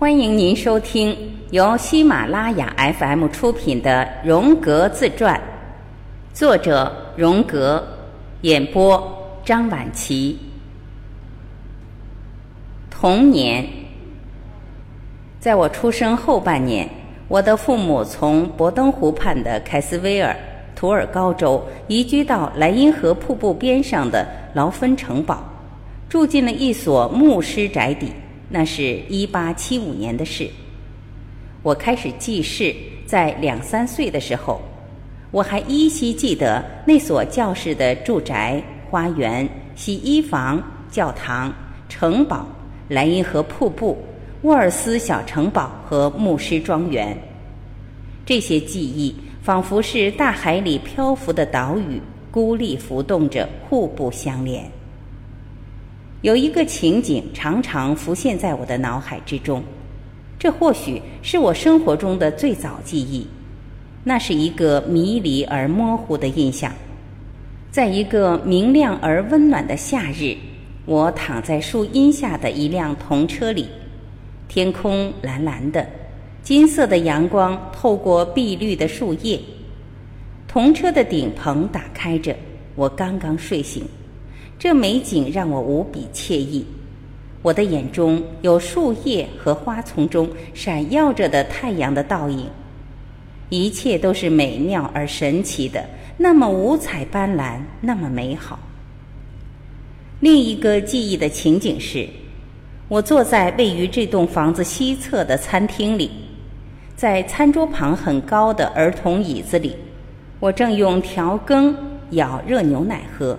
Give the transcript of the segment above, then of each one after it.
欢迎您收听由喜马拉雅 FM 出品的《荣格自传》，作者荣格，演播张晚琪。童年，在我出生后半年，我的父母从博登湖畔的凯斯威尔（图尔高州）移居到莱茵河瀑布边上的劳芬城堡，住进了一所牧师宅邸。那是一八七五年的事。我开始记事在两三岁的时候，我还依稀记得那所教室的住宅、花园、洗衣房、教堂、城堡、莱茵河瀑布、沃尔斯小城堡和牧师庄园。这些记忆仿佛是大海里漂浮的岛屿，孤立浮动着，互不相连。有一个情景常常浮现在我的脑海之中，这或许是我生活中的最早记忆。那是一个迷离而模糊的印象。在一个明亮而温暖的夏日，我躺在树荫下的一辆童车里，天空蓝蓝的，金色的阳光透过碧绿的树叶，童车的顶棚打开着，我刚刚睡醒。这美景让我无比惬意，我的眼中有树叶和花丛中闪耀着的太阳的倒影，一切都是美妙而神奇的，那么五彩斑斓，那么美好。另一个记忆的情景是，我坐在位于这栋房子西侧的餐厅里，在餐桌旁很高的儿童椅子里，我正用调羹舀热牛奶喝。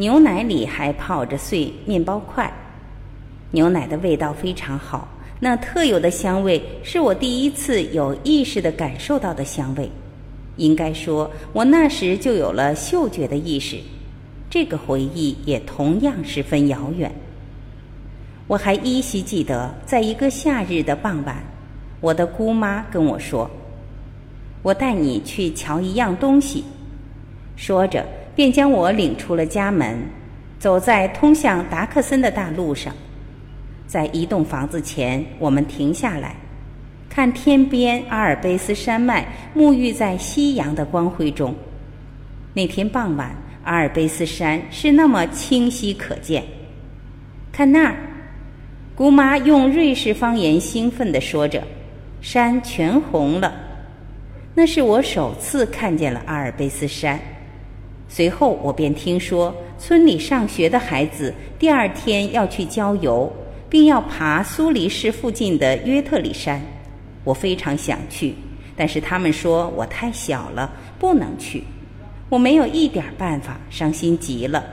牛奶里还泡着碎面包块，牛奶的味道非常好，那特有的香味是我第一次有意识的感受到的香味。应该说，我那时就有了嗅觉的意识。这个回忆也同样十分遥远。我还依稀记得，在一个夏日的傍晚，我的姑妈跟我说：“我带你去瞧一样东西。”说着。便将我领出了家门，走在通向达克森的大路上，在一栋房子前，我们停下来，看天边阿尔卑斯山脉沐浴在夕阳的光辉中。那天傍晚，阿尔卑斯山是那么清晰可见。看那儿，姑妈用瑞士方言兴奋地说着：“山全红了。”那是我首次看见了阿尔卑斯山。随后，我便听说村里上学的孩子第二天要去郊游，并要爬苏黎世附近的约特里山。我非常想去，但是他们说我太小了，不能去。我没有一点办法，伤心极了。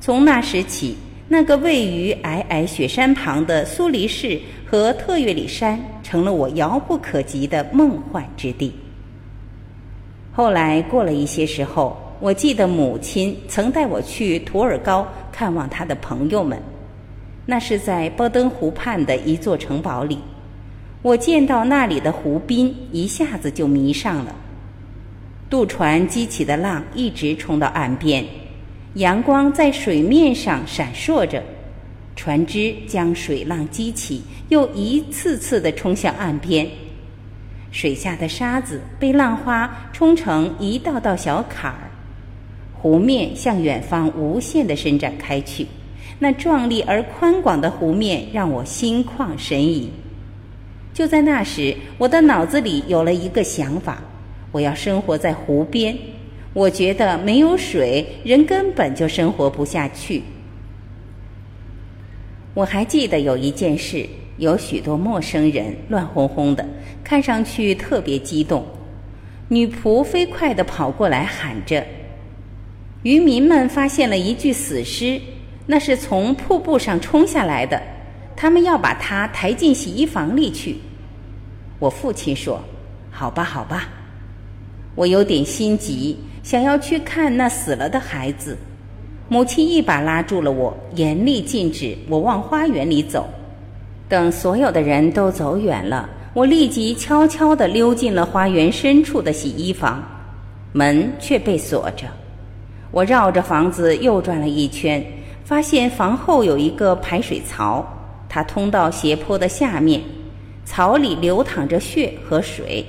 从那时起，那个位于皑皑雪山旁的苏黎世和特岳里山成了我遥不可及的梦幻之地。后来过了一些时候。我记得母亲曾带我去图尔高看望她的朋友们，那是在波登湖畔的一座城堡里。我见到那里的湖滨，一下子就迷上了。渡船激起的浪一直冲到岸边，阳光在水面上闪烁着，船只将水浪激起，又一次次地冲向岸边。水下的沙子被浪花冲成一道道小坎儿。湖面向远方无限地伸展开去，那壮丽而宽广的湖面让我心旷神怡。就在那时，我的脑子里有了一个想法：我要生活在湖边。我觉得没有水，人根本就生活不下去。我还记得有一件事，有许多陌生人，乱哄哄的，看上去特别激动。女仆飞快地跑过来，喊着。渔民们发现了一具死尸，那是从瀑布上冲下来的。他们要把它抬进洗衣房里去。我父亲说：“好吧，好吧。”我有点心急，想要去看那死了的孩子。母亲一把拉住了我，严厉禁止我往花园里走。等所有的人都走远了，我立即悄悄地溜进了花园深处的洗衣房，门却被锁着。我绕着房子又转了一圈，发现房后有一个排水槽，它通到斜坡的下面，槽里流淌着血和水。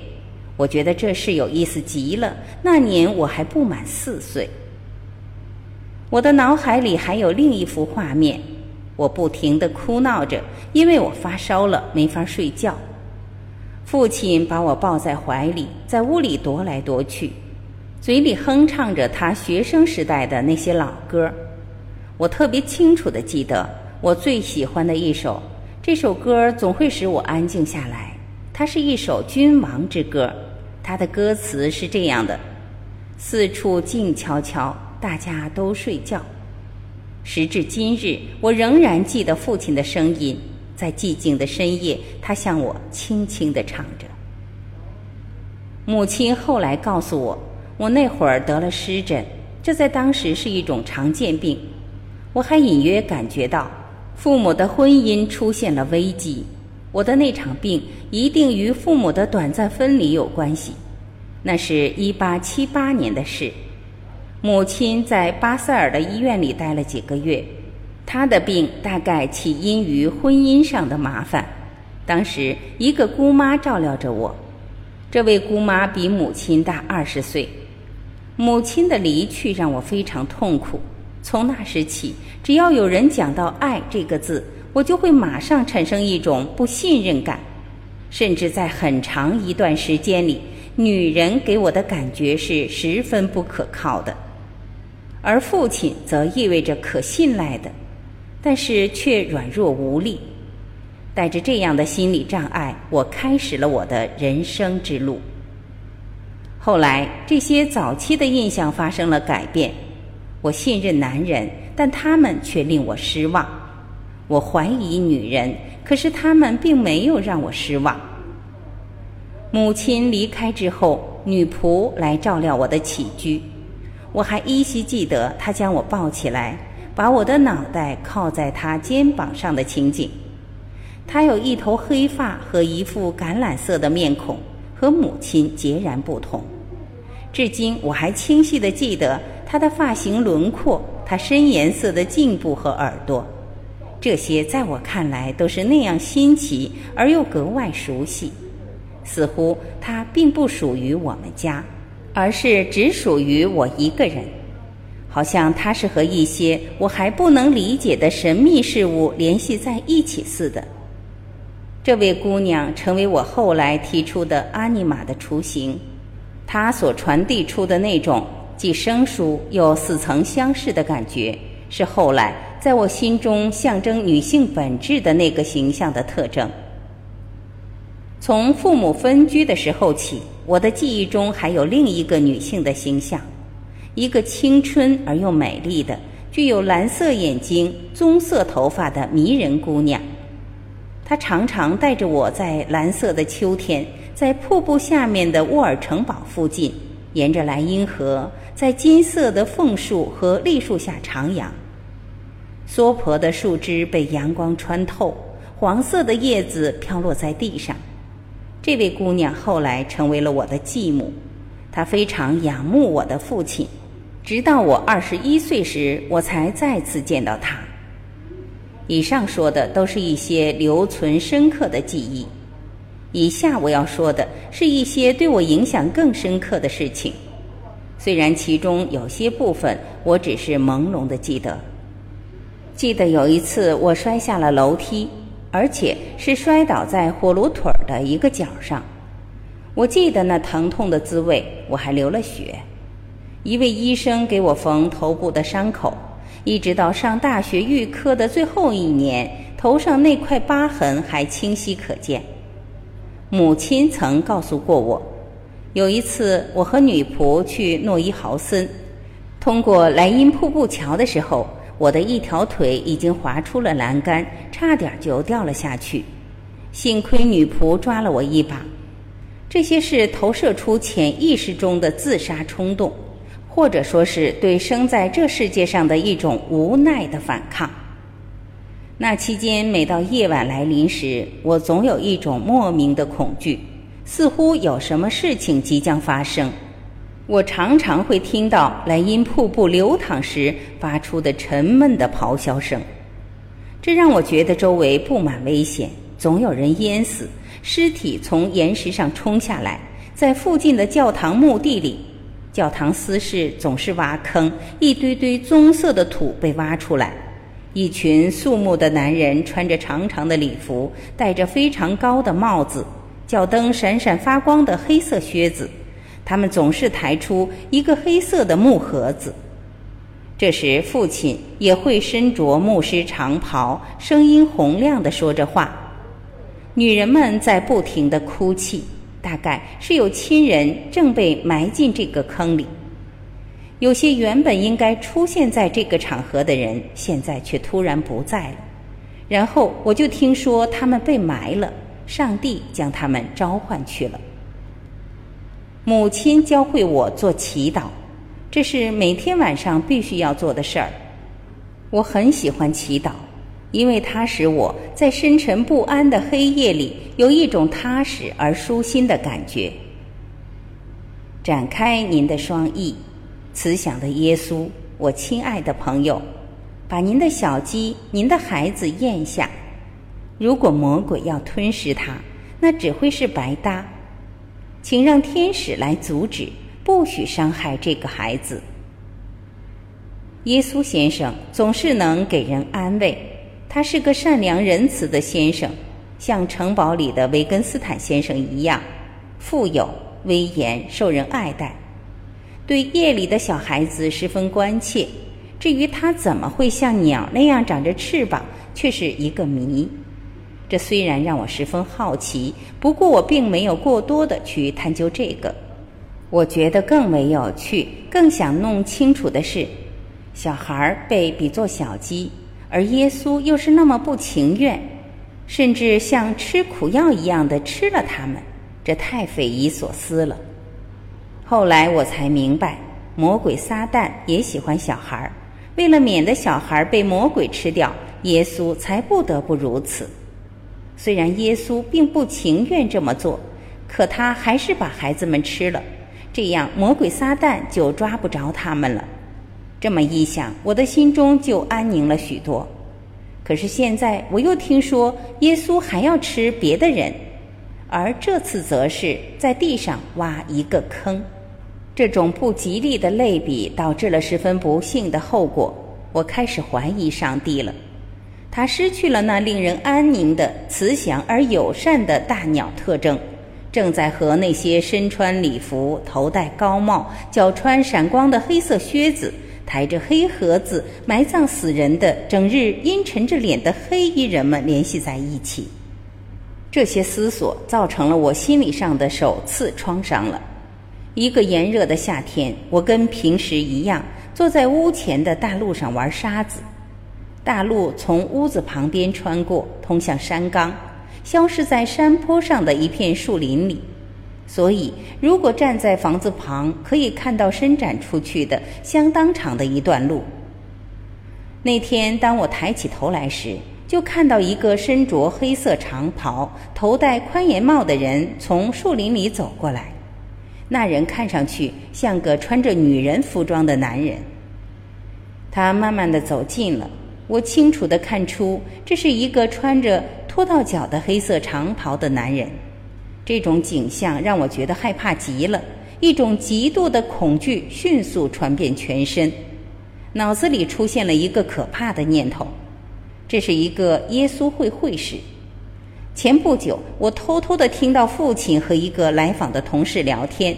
我觉得这事有意思极了。那年我还不满四岁。我的脑海里还有另一幅画面，我不停地哭闹着，因为我发烧了，没法睡觉。父亲把我抱在怀里，在屋里踱来踱去，嘴里哼唱着他学生时代的那些老歌。我特别清楚的记得，我最喜欢的一首，这首歌总会使我安静下来。它是一首君王之歌，它的歌词是这样的：四处静悄悄。大家都睡觉。时至今日，我仍然记得父亲的声音，在寂静的深夜，他向我轻轻地唱着。母亲后来告诉我，我那会儿得了湿疹，这在当时是一种常见病。我还隐约感觉到，父母的婚姻出现了危机。我的那场病一定与父母的短暂分离有关系。那是一八七八年的事。母亲在巴塞尔的医院里待了几个月，她的病大概起因于婚姻上的麻烦。当时一个姑妈照料着我，这位姑妈比母亲大二十岁。母亲的离去让我非常痛苦。从那时起，只要有人讲到“爱”这个字，我就会马上产生一种不信任感，甚至在很长一段时间里，女人给我的感觉是十分不可靠的。而父亲则意味着可信赖的，但是却软弱无力。带着这样的心理障碍，我开始了我的人生之路。后来，这些早期的印象发生了改变。我信任男人，但他们却令我失望；我怀疑女人，可是他们并没有让我失望。母亲离开之后，女仆来照料我的起居。我还依稀记得她将我抱起来，把我的脑袋靠在她肩膀上的情景。她有一头黑发和一副橄榄色的面孔，和母亲截然不同。至今我还清晰地记得他的发型轮廓，他深颜色的颈部和耳朵。这些在我看来都是那样新奇而又格外熟悉，似乎他并不属于我们家。而是只属于我一个人，好像它是和一些我还不能理解的神秘事物联系在一起似的。这位姑娘成为我后来提出的阿尼玛的雏形，她所传递出的那种既生疏又似曾相识的感觉，是后来在我心中象征女性本质的那个形象的特征。从父母分居的时候起。我的记忆中还有另一个女性的形象，一个青春而又美丽的、具有蓝色眼睛、棕色头发的迷人姑娘。她常常带着我在蓝色的秋天，在瀑布下面的沃尔城堡附近，沿着莱茵河，在金色的枫树和栗树下徜徉。娑婆的树枝被阳光穿透，黄色的叶子飘落在地上。这位姑娘后来成为了我的继母，她非常仰慕我的父亲，直到我二十一岁时，我才再次见到她。以上说的都是一些留存深刻的记忆，以下我要说的是一些对我影响更深刻的事情，虽然其中有些部分我只是朦胧的记得。记得有一次我摔下了楼梯。而且是摔倒在火炉腿儿的一个角上，我记得那疼痛的滋味，我还流了血。一位医生给我缝头部的伤口，一直到上大学预科的最后一年，头上那块疤痕还清晰可见。母亲曾告诉过我，有一次我和女仆去诺伊豪森，通过莱茵瀑布桥的时候。我的一条腿已经滑出了栏杆，差点就掉了下去。幸亏女仆抓了我一把。这些是投射出潜意识中的自杀冲动，或者说是对生在这世界上的一种无奈的反抗。那期间，每到夜晚来临时，我总有一种莫名的恐惧，似乎有什么事情即将发生。我常常会听到莱茵瀑布流淌时发出的沉闷的咆哮声，这让我觉得周围布满危险，总有人淹死，尸体从岩石上冲下来，在附近的教堂墓地里，教堂私事总是挖坑，一堆堆棕色的土被挖出来，一群肃穆的男人穿着长长的礼服，戴着非常高的帽子，脚蹬闪闪发光的黑色靴子，他们总是抬出一个黑色的木盒子。这时，父亲也会身着牧师长袍，声音洪亮地说着话。女人们在不停地哭泣，大概是有亲人正被埋进这个坑里。有些原本应该出现在这个场合的人，现在却突然不在了。然后我就听说他们被埋了，上帝将他们召唤去了。母亲教会我做祈祷。这是每天晚上必须要做的事儿。我很喜欢祈祷，因为它使我在深沉不安的黑夜里有一种踏实而舒心的感觉。展开您的双翼，慈祥的耶稣，我亲爱的朋友，把您的小鸡、您的孩子咽下。如果魔鬼要吞噬它，那只会是白搭。请让天使来阻止。不许伤害这个孩子。耶稣先生总是能给人安慰，他是个善良仁慈的先生，像城堡里的维根斯坦先生一样，富有、威严、受人爱戴，对夜里的小孩子十分关切。至于他怎么会像鸟那样长着翅膀，却是一个谜。这虽然让我十分好奇，不过我并没有过多的去探究这个。我觉得更为有趣、更想弄清楚的是，小孩被比作小鸡，而耶稣又是那么不情愿，甚至像吃苦药一样的吃了他们，这太匪夷所思了。后来我才明白，魔鬼撒旦也喜欢小孩儿，为了免得小孩儿被魔鬼吃掉，耶稣才不得不如此。虽然耶稣并不情愿这么做，可他还是把孩子们吃了。这样，魔鬼撒旦就抓不着他们了。这么一想，我的心中就安宁了许多。可是现在，我又听说耶稣还要吃别的人，而这次则是在地上挖一个坑。这种不吉利的类比导致了十分不幸的后果。我开始怀疑上帝了，他失去了那令人安宁的慈祥而友善的大鸟特征。正在和那些身穿礼服、头戴高帽、脚穿闪光的黑色靴子、抬着黑盒子埋葬死人的整日阴沉着脸的黑衣人们联系在一起。这些思索造成了我心理上的首次创伤了。一个炎热的夏天，我跟平时一样坐在屋前的大路上玩沙子。大路从屋子旁边穿过，通向山岗。消失在山坡上的一片树林里，所以如果站在房子旁，可以看到伸展出去的相当长的一段路。那天，当我抬起头来时，就看到一个身着黑色长袍、头戴宽檐帽的人从树林里走过来。那人看上去像个穿着女人服装的男人。他慢慢的走近了，我清楚的看出这是一个穿着。拖到脚的黑色长袍的男人，这种景象让我觉得害怕极了，一种极度的恐惧迅速传遍全身，脑子里出现了一个可怕的念头：这是一个耶稣会会士。前不久，我偷偷的听到父亲和一个来访的同事聊天，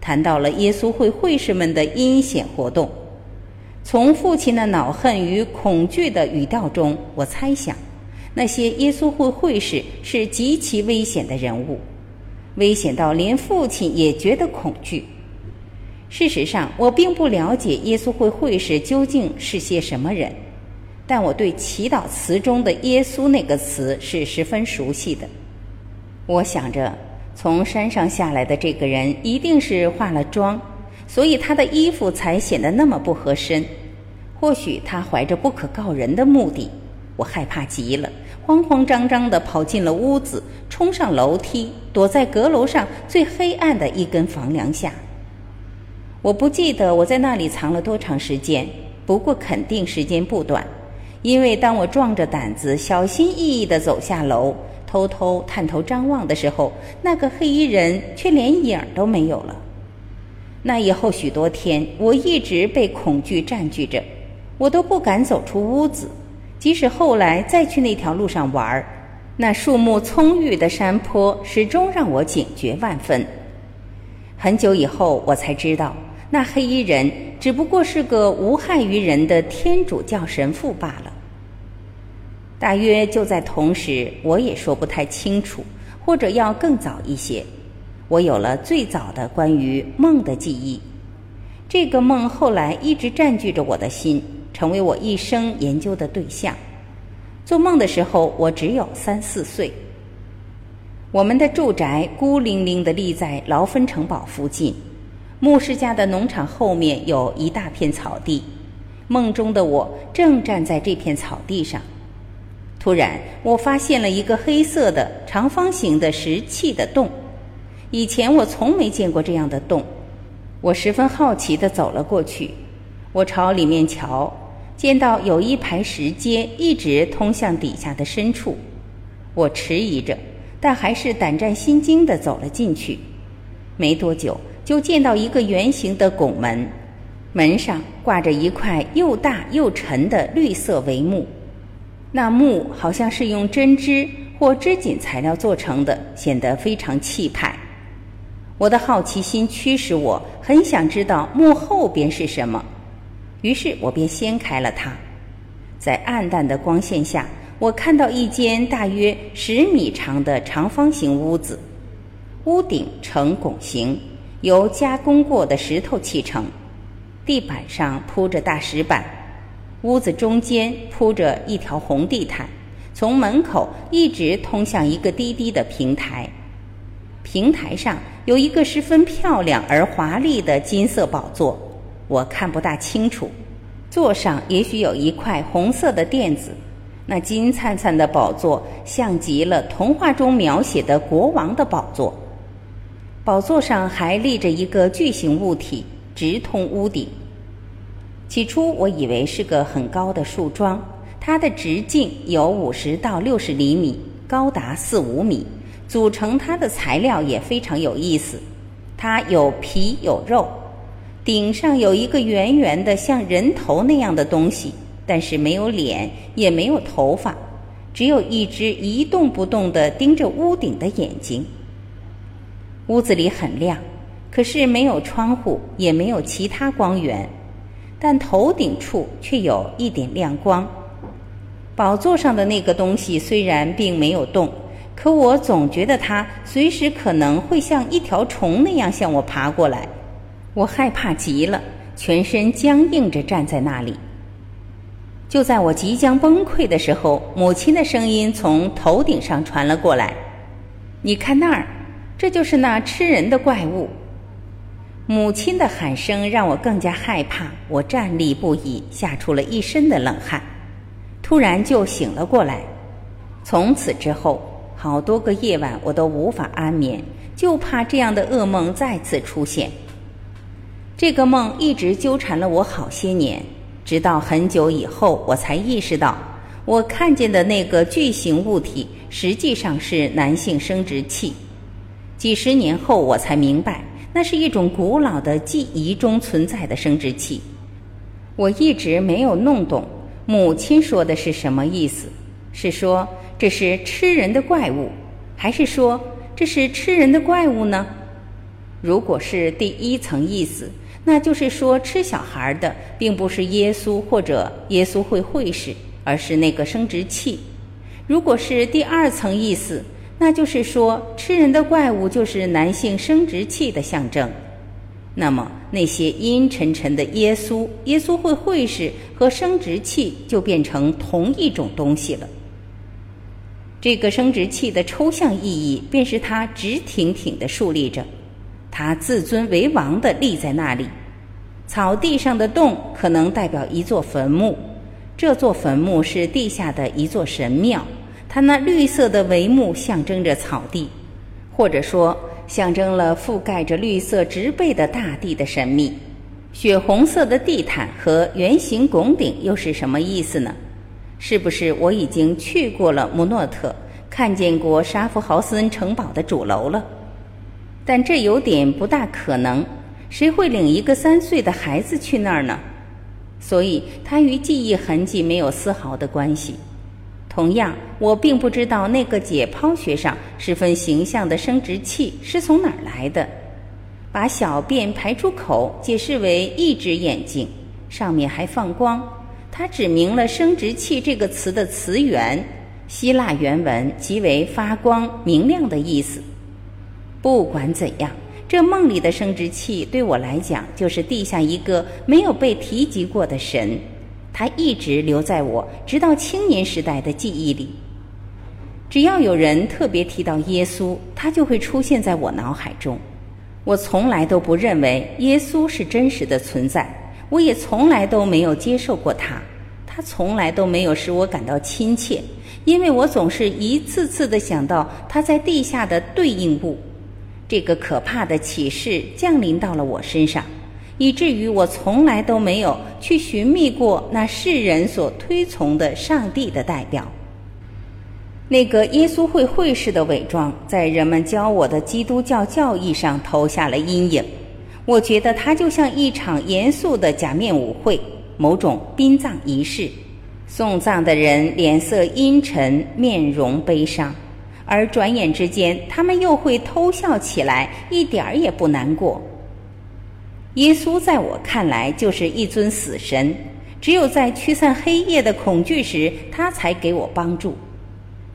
谈到了耶稣会会士们的阴险活动。从父亲的恼恨与恐惧的语调中，我猜想。那些耶稣会会士是极其危险的人物，危险到连父亲也觉得恐惧。事实上，我并不了解耶稣会会士究竟是些什么人，但我对祈祷词中的“耶稣”那个词是十分熟悉的。我想着，从山上下来的这个人一定是化了妆，所以他的衣服才显得那么不合身。或许他怀着不可告人的目的。我害怕极了。慌慌张张地跑进了屋子，冲上楼梯，躲在阁楼上最黑暗的一根房梁下。我不记得我在那里藏了多长时间，不过肯定时间不短，因为当我壮着胆子、小心翼翼地走下楼，偷偷探头张望的时候，那个黑衣人却连影儿都没有了。那以后许多天，我一直被恐惧占据着，我都不敢走出屋子。即使后来再去那条路上玩儿，那树木葱郁的山坡始终让我警觉万分。很久以后，我才知道，那黑衣人只不过是个无害于人的天主教神父罢了。大约就在同时，我也说不太清楚，或者要更早一些，我有了最早的关于梦的记忆。这个梦后来一直占据着我的心，成为我一生研究的对象。做梦的时候，我只有三四岁。我们的住宅孤零零地立在劳芬城堡附近，牧师家的农场后面有一大片草地。梦中的我正站在这片草地上。突然，我发现了一个黑色的长方形的石砌的洞。以前我从没见过这样的洞，我十分好奇地走了过去。我朝里面瞧，见到有一排石阶一直通向底下的深处。我迟疑着，但还是胆战心惊地走了进去。没多久，就见到一个圆形的拱门，门上挂着一块又大又沉的绿色帷幕。那木好像是用针织或织锦材料做成的，显得非常气派。我的好奇心驱使我，很想知道幕后边是什么，于是我便掀开了它。在暗淡的光线下，我看到一间大约十米长的长方形屋子，屋顶呈拱形，由加工过的石头砌成，地板上铺着大石板。屋子中间铺着一条红地毯，从门口一直通向一个低低的平台。平台上有一个十分漂亮而华丽的金色宝座，我看不大清楚。座上也许有一块红色的垫子。那金灿灿的宝座像极了童话中描写的国王的宝座。宝座上还立着一个巨型物体，直通屋顶。起初我以为是个很高的树桩，它的直径有五十到六十厘米，高达四五米。组成它的材料也非常有意思，它有皮有肉，顶上有一个圆圆的像人头那样的东西，但是没有脸，也没有头发，只有一只一动不动地盯着屋顶的眼睛。屋子里很亮，可是没有窗户，也没有其他光源。但头顶处却有一点亮光。宝座上的那个东西虽然并没有动，可我总觉得它随时可能会像一条虫那样向我爬过来。我害怕极了，全身僵硬着站在那里。就在我即将崩溃的时候，母亲的声音从头顶上传了过来：“你看那儿，这就是那吃人的怪物。”母亲的喊声让我更加害怕，我站立不已，吓出了一身的冷汗，突然就醒了过来。从此之后，好多个夜晚我都无法安眠，就怕这样的噩梦再次出现。这个梦一直纠缠了我好些年，直到很久以后，我才意识到，我看见的那个巨型物体实际上是男性生殖器。几十年后，我才明白。那是一种古老的记忆中存在的生殖器，我一直没有弄懂母亲说的是什么意思。是说这是吃人的怪物，还是说这是吃人的怪物呢？如果是第一层意思，那就是说吃小孩的并不是耶稣或者耶稣会会士，而是那个生殖器。如果是第二层意思，那就是说，吃人的怪物就是男性生殖器的象征。那么，那些阴沉沉的耶稣、耶稣会会士和生殖器就变成同一种东西了。这个生殖器的抽象意义，便是它直挺挺地竖立着，它自尊为王地立在那里。草地上的洞可能代表一座坟墓，这座坟墓是地下的一座神庙。它那绿色的帷幕象征着草地，或者说象征了覆盖着绿色植被的大地的神秘。血红色的地毯和圆形拱顶又是什么意思呢？是不是我已经去过了穆诺特，看见过沙夫豪森城堡的主楼了？但这有点不大可能，谁会领一个三岁的孩子去那儿呢？所以它与记忆痕迹没有丝毫的关系。同样，我并不知道那个解剖学上十分形象的生殖器是从哪儿来的。把小便排出口解释为一只眼睛，上面还放光，它指明了生殖器这个词的词源，希腊原文即为发光、明亮的意思。不管怎样，这梦里的生殖器对我来讲就是地下一个没有被提及过的神，他一直留在我直到青年时代的记忆里。只要有人特别提到耶稣，他就会出现在我脑海中。我从来都不认为耶稣是真实的存在，我也从来都没有接受过他，他从来都没有使我感到亲切，因为我总是一次次的想到他在地下的对应物。这个可怕的启示降临到了我身上，以至于我从来都没有去寻觅过那世人所推崇的上帝的代表。那个耶稣会会士的伪装，在人们教我的基督教教义上投下了阴影。我觉得它就像一场严肃的假面舞会，某种殡葬仪式。送葬的人脸色阴沉，面容悲伤。而转眼之间，他们又会偷笑起来，一点儿也不难过。耶稣在我看来就是一尊死神，只有在驱散黑夜的恐惧时，他才给我帮助。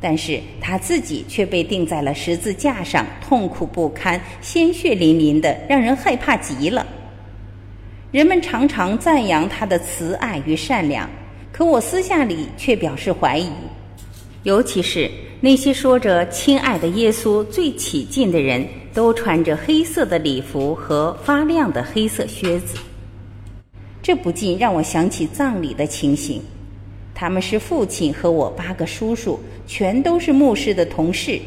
但是他自己却被钉在了十字架上，痛苦不堪，鲜血淋淋的，让人害怕极了。人们常常赞扬他的慈爱与善良，可我私下里却表示怀疑，尤其是。那些说着“亲爱的耶稣”最起劲的人，都穿着黑色的礼服和发亮的黑色靴子。这不禁让我想起葬礼的情形。他们是父亲和我八个叔叔，全都是牧师的同事。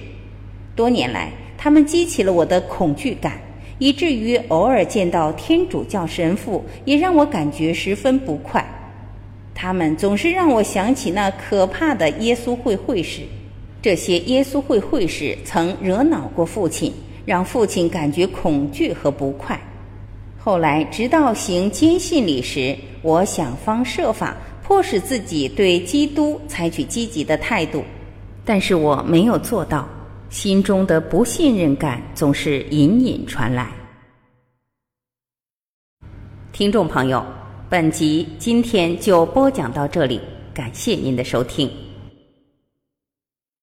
多年来，他们激起了我的恐惧感，以至于偶尔见到天主教神父，也让我感觉十分不快。他们总是让我想起那可怕的耶稣会会士。这些耶稣会会士曾惹恼过父亲，让父亲感觉恐惧和不快。后来，直到行坚信礼时，我想方设法迫使自己对基督采取积极的态度，但是我没有做到。心中的不信任感总是隐隐传来。听众朋友，本集今天就播讲到这里，感谢您的收听。